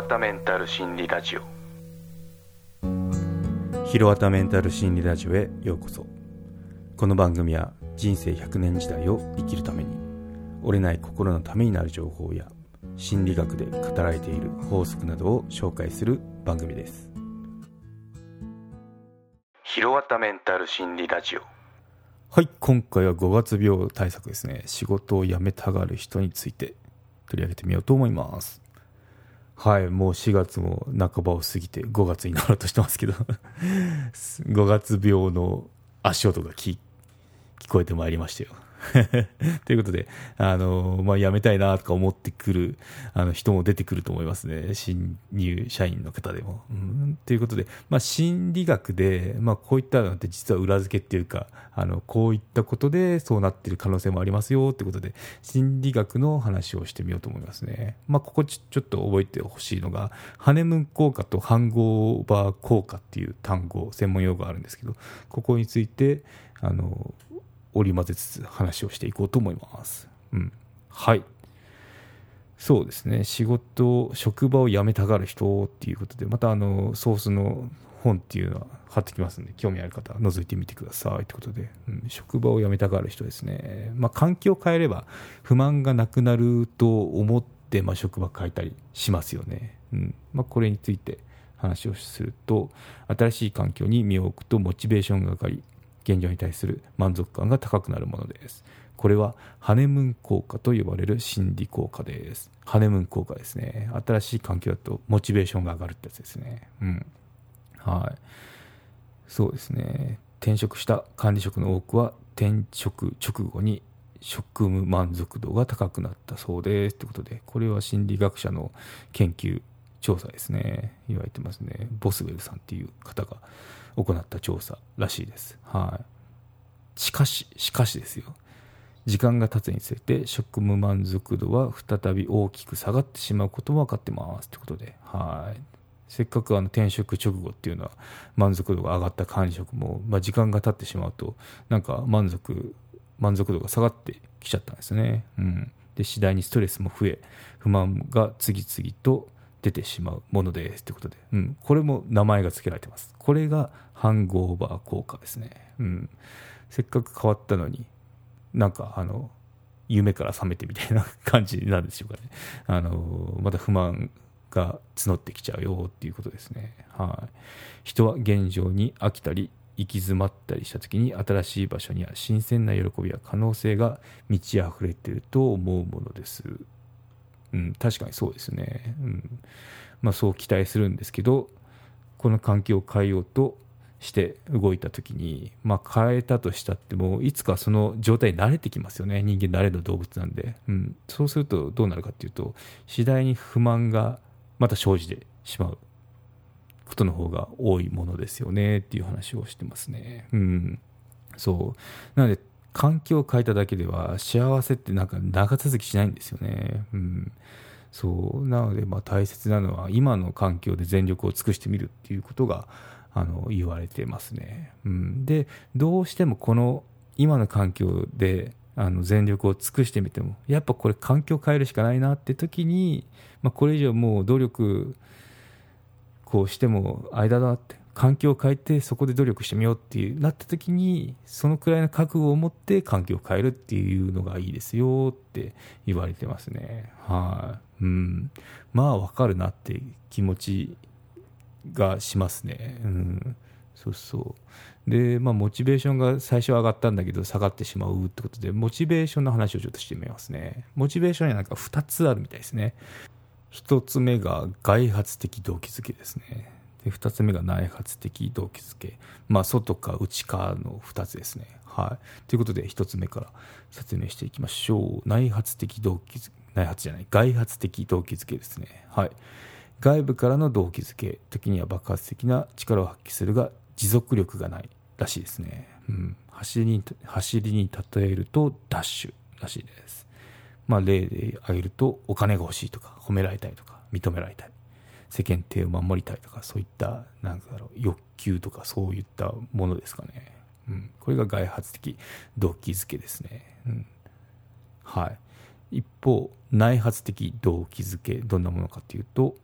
わたメンタル心理ラジオ。ひろわたメンタル心理ラジオへようこそ。この番組は人生100年時代を生きるために折れない心のためになる情報や心理学で語られている法則などを紹介する番組です。ひろわたメンタル心理ラジオ。はい今回は5月病対策ですね。仕事を辞めたがる人について取り上げてみようと思いますはいもう4月も半ばを過ぎて5月になろうとしてますけど。5月病の足音が聞こえてまいりましたよ。ということで、あの、まあ、辞めたいなとか思ってくる、あの、人も出てくると思いますね。新入社員の方でも。うん、ということで、まあ、心理学で、まあ、こういったのって実は裏付けっていうか、あの、こういったことでそうなってる可能性もありますよってことで、心理学の話をしてみようと思いますね。まあ、ここちょっと覚えてほしいのが、ハネムーン効果とハンゴーバー効果っていう単語、専門用語があるんですけど、ここについて、あの、織り交ぜつつ話をしていこうと思います。うん。はい。そうですね。仕事、職場を辞めたがる人っていうことで、またあの、ソースの本っていうのは貼ってきますんで、興味ある方は覗いてみてくださいってことで、うん、職場を辞めたがる人ですね。まあ、環境を変えれば不満がなくなると思って、まあ、職場変えたりしますよね。うん。まあ、これについて話をすると、新しい環境に身を置くとモチベーションが上がり、現状に対する満足感が高くなるものです。これはハネムーン効果と呼ばれる心理効果です。ハネムーン効果ですね。新しい環境だとモチベーションが上がるってやつですね。うん。はい。そうですね。転職した管理職の多くは転職直後に職務満足度が高くなったそうです。ということでこれは心理学者の研究調査ですね。言われてますね。ボスウェルさんっていう方が行った調査らしいです。はい。しかし、しかしですよ。時間が経つにつれて職務満足度は再び大きく下がってしまうことも分かってますということで、はい。せっかくあの転職直後っていうのは満足度が上がった管理職も、まあ、時間が経ってしまうと、なんか満足、満足度が下がってきちゃったんですね。うん。で、次第にストレスも増え、不満が次々と出てしまうものですということで、うん、これも名前が付けられてます。これがハングオーバー効果ですね。うん、せっかく変わったのに、なんかあの、夢から覚めてみたいな感じなんでしょうかね。あの、また不満が募ってきちゃうよっていうことですね。はい。人は現状に飽きたり、行き詰まったりした時に新しい場所には新鮮な喜びや可能性が満ち溢れていると思うものです。うん、確かにそうですね。うん。まあそう期待するんですけど、この環境を変えようとして動いた時に、まあ変えたとしたっても、いつかその状態に慣れてきますよね。人間慣れの動物なんで。うん。そうするとどうなるかっていうと、次第に不満がまた生じてしまうことの方が多いものですよねっていう話をしてますね。うん。そう。なので、環境を変えただけでは幸せってなんか長続きしないんですよね。うん。そう。なので、まあ大切なのは今の環境で全力を尽くしてみるっていうことが、あの、言われてますね。うん。で、どうしてもこの今の環境で、あの全力を尽くしてみてもやっぱこれ環境変えるしかないなって時に、まあ、これ以上もう努力こうしても間だって環境を変えてそこで努力してみようっていうなった時にそのくらいの覚悟を持って環境を変えるっていうのがいいですよって言われてますね。はい、うん。まあ分かるなって気持ちがしますね。うん。そうそう。でまあモチベーションが最初上がったんだけど下がってしまうってことでモチベーションの話をちょっとしてみますね。モチベーションにはなんか2つあるみたいですね。1つ目が外発的動機づけですね。で2つ目が内発的動機づけ、まあ、外か内かの2つですね。はい、ということで1つ目から説明していきましょう内発的動機内発じゃない外発的動機づけですね。はい、外部からの動機づけ時には爆発的な力を発揮するが持続力がないらしいですね。うん、走りに走りに例えるとダッシュらしいです。まあ、例で挙げるとお金が欲しいとか褒められたいとか認められたい世間体を守りたいとかそういったなんだろう欲求とかそういったものですかね、うん、これが外発的動機づけですね、うん、はい。一方内発的動機づけどんなものかというと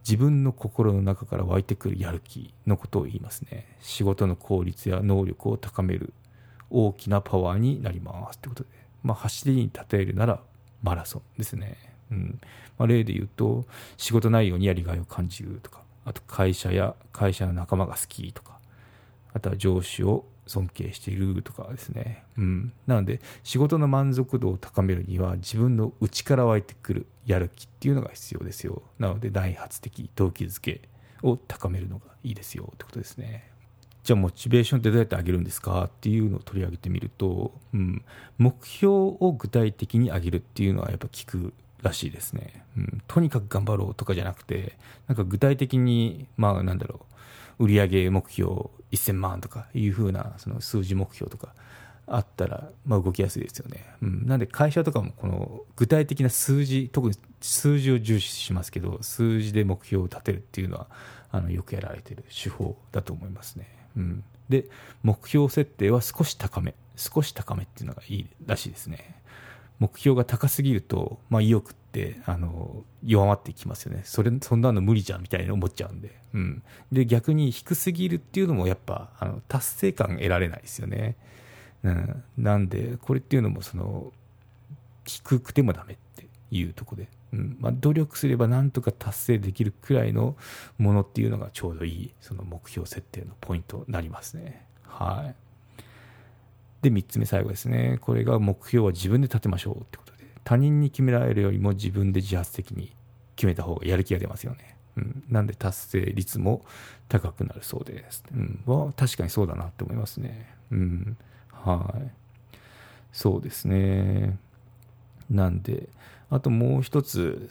自分の心の中から湧いてくるやる気のことを言いますね。仕事の効率や能力を高める大きなパワーになりますってことで、まあ、走りに例えるならマラソンですね、うんまあ、例で言うと仕事内容にやりがいを感じるとかあと会社や会社の仲間が好きとかあとは上司を尊敬しているとかですね。うん。なので、仕事の満足度を高めるには、自分の内から湧いてくるやる気っていうのが必要ですよ。なので、内発的動機づけを高めるのがいいですよってことですね。じゃあ、モチベーションってどうやって上げるんですかっていうのを取り上げてみると、うん、目標を具体的に上げるっていうのはやっぱ効くらしいですね。うん、とにかく頑張ろうとかじゃなくて、なんか具体的に、まあなんだろう、売上目標1000万とかいうふうなその数字目標とかあったら、まあ、動きやすいですよね、うん、なんで会社とかもこの具体的な数字特に数字を重視しますけど数字で目標を立てるっていうのはあのよくやられてる手法だと思いますね、うん、で目標設定は少し高め少し高めっていうのがいいらしいですね。目標が高すぎると、まあ、意欲ってあの弱まってきますよね。それそんなの無理じゃんみたいに思っちゃうんで,、うん、で逆に低すぎるっていうのもやっぱあの達成感得られないですよね、うん、なんでこれっていうのもその低くてもダメっていうところで、うん。まあ、努力すればなんとか達成できるくらいのものっていうのがちょうどいいその目標設定のポイントになりますね。はい。で、3つ目最後ですね。これが目標は自分で立てましょうってことで、他人に決められるよりも自分で自発的に決めた方がやる気が出ますよね。うん、なんで達成率も高くなるそうです。うん、は確かにそうだなって思いますね。うん、はい。そうですね。なんで、あともう一つ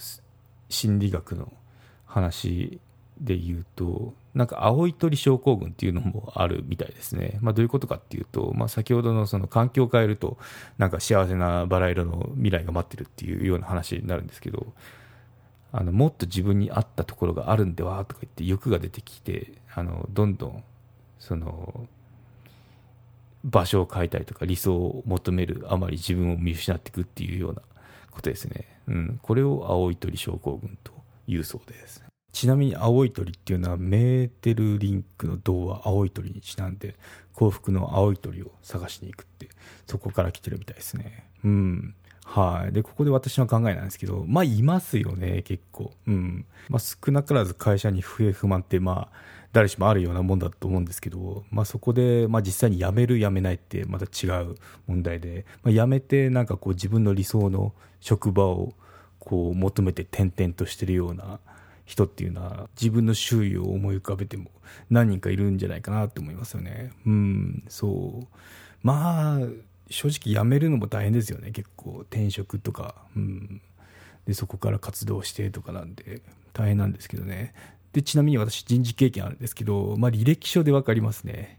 心理学の話で言うと、なんか青い鳥症候群っていうのもあるみたいですね。まあ、どういうことかっていうと、まあ、先ほどのその環境を変えると、なんか幸せなバラ色の未来が待ってるっていうような話になるんですけど、あのもっと自分に合ったところがあるんではとか言って欲が出てきて、あのどんどんその場所を変えたりとか理想を求めるあまり自分を見失っていくっていうようなことですね。うん、これを青い鳥症候群というそうです。ちなみに青い鳥っていうのはメーテルリンクの童話青い鳥にちなんで幸福の青い鳥を探しに行くってそこから来てるみたいですね。うん。はい。で、ここで私の考えなんですけど、まあ、いますよね、結構。うん。まあ、少なからず会社に不平不満って、まあ、誰しもあるようなもんだと思うんですけど、まあ、そこで、まあ、実際に辞める辞めないってまた違う問題で、まあ、辞めてなんかこう自分の理想の職場をこう求めて転々としてるような人っていうのは自分の周囲を思い浮かべても何人かいるんじゃないかなって思いますよね。うん、そう。まあ、正直辞めるのも大変ですよね、結構。転職とか。うん。で、そこから活動してとかなんで、大変なんですけどね。で、ちなみに私人事経験あるんですけど、まあ履歴書でわかりますね。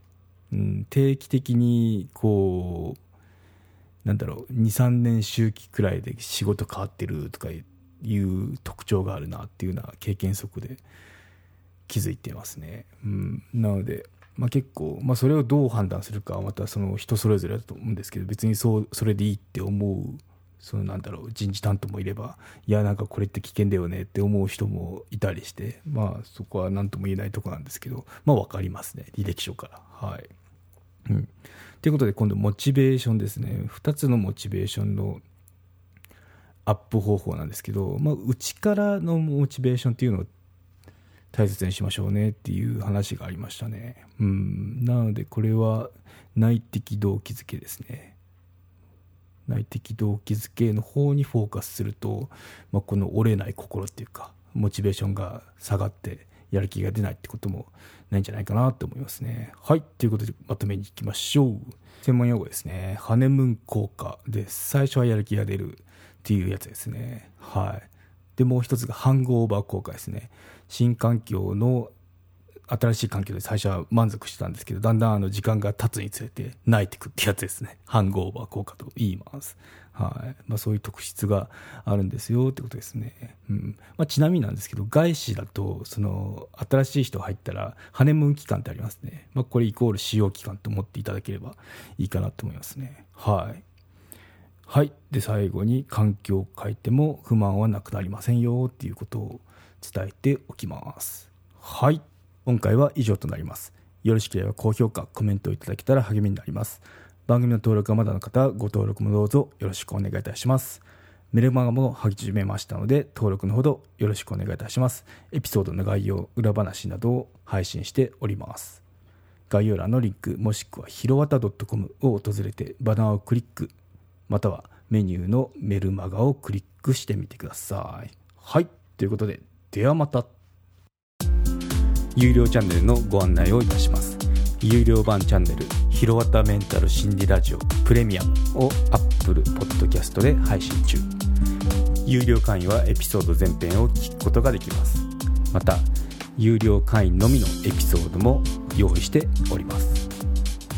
うん、定期的に、こう、なんだろう、2、3年周期くらいで仕事変わってるとか言って、いう特徴があるなっていうのは経験則で気づいてますね。うん、なので、まあ、結構、まあ、それをどう判断するかはまたその人それぞれだと思うんですけど別にそうそれでいいって思うそのなんだろう人事担当もいればいやなんかこれって危険だよねって思う人もいたりしてまあそこは何とも言えないとこなんですけどまあ分かりますね。履歴書から。はい。うん、ということで今度モチベーションですね。2つのモチベーションのアップ方法なんですけど、まあ、内からのモチベーションっていうのを大切にしましょうねっていう話がありましたね。うん。なので、これは内的動機づけですね。内的動機づけの方にフォーカスすると、まあ、この折れない心っていうか、モチベーションが下がってやる気が出ないってこともないんじゃないかなと思いますね。はい。ということでまとめにいきましょう。専門用語ですね。ハネムーン効果です。最初はやる気が出る。っていうやつですね。はい。で、もう一つがハングオーバー効果ですね。新環境の新しい環境で最初は満足してたんですけど、だんだんあの時間が経つにつれて泣いてくってやつですね。ハングオーバー効果と言います。はい。まあそういう特質があるんですよってことですね。うん。まあちなみになんですけど、外資だと、その、新しい人入ったら、ハネムーン期間ってありますね。まあこれイコール使用期間と思っていただければいいかなと思いますね。はい。はい。で、最後に環境を変えても不満はなくなりませんよっていうことを伝えておきます。はい。今回は以上となります。よろしければ高評価コメントをいただけたら励みになります。番組の登録がまだの方ご登録もどうぞよろしくお願いいたします。メルマガも始めましたので登録のほどよろしくお願いいたします。エピソードの概要裏話などを配信しております。概要欄のリンクもしくはひろわた .com を訪れてバナーをクリックまたはメニューのメルマガをクリックしてみてください。はい。ということでではまた。有料チャンネルのご案内をいたします。有料版チャンネル「ひろわたメンタル心理ラジオプレミアム」を Apple Podcast で配信中。有料会員はエピソード全編を聞くことができます。また有料会員のみのエピソードも用意しております。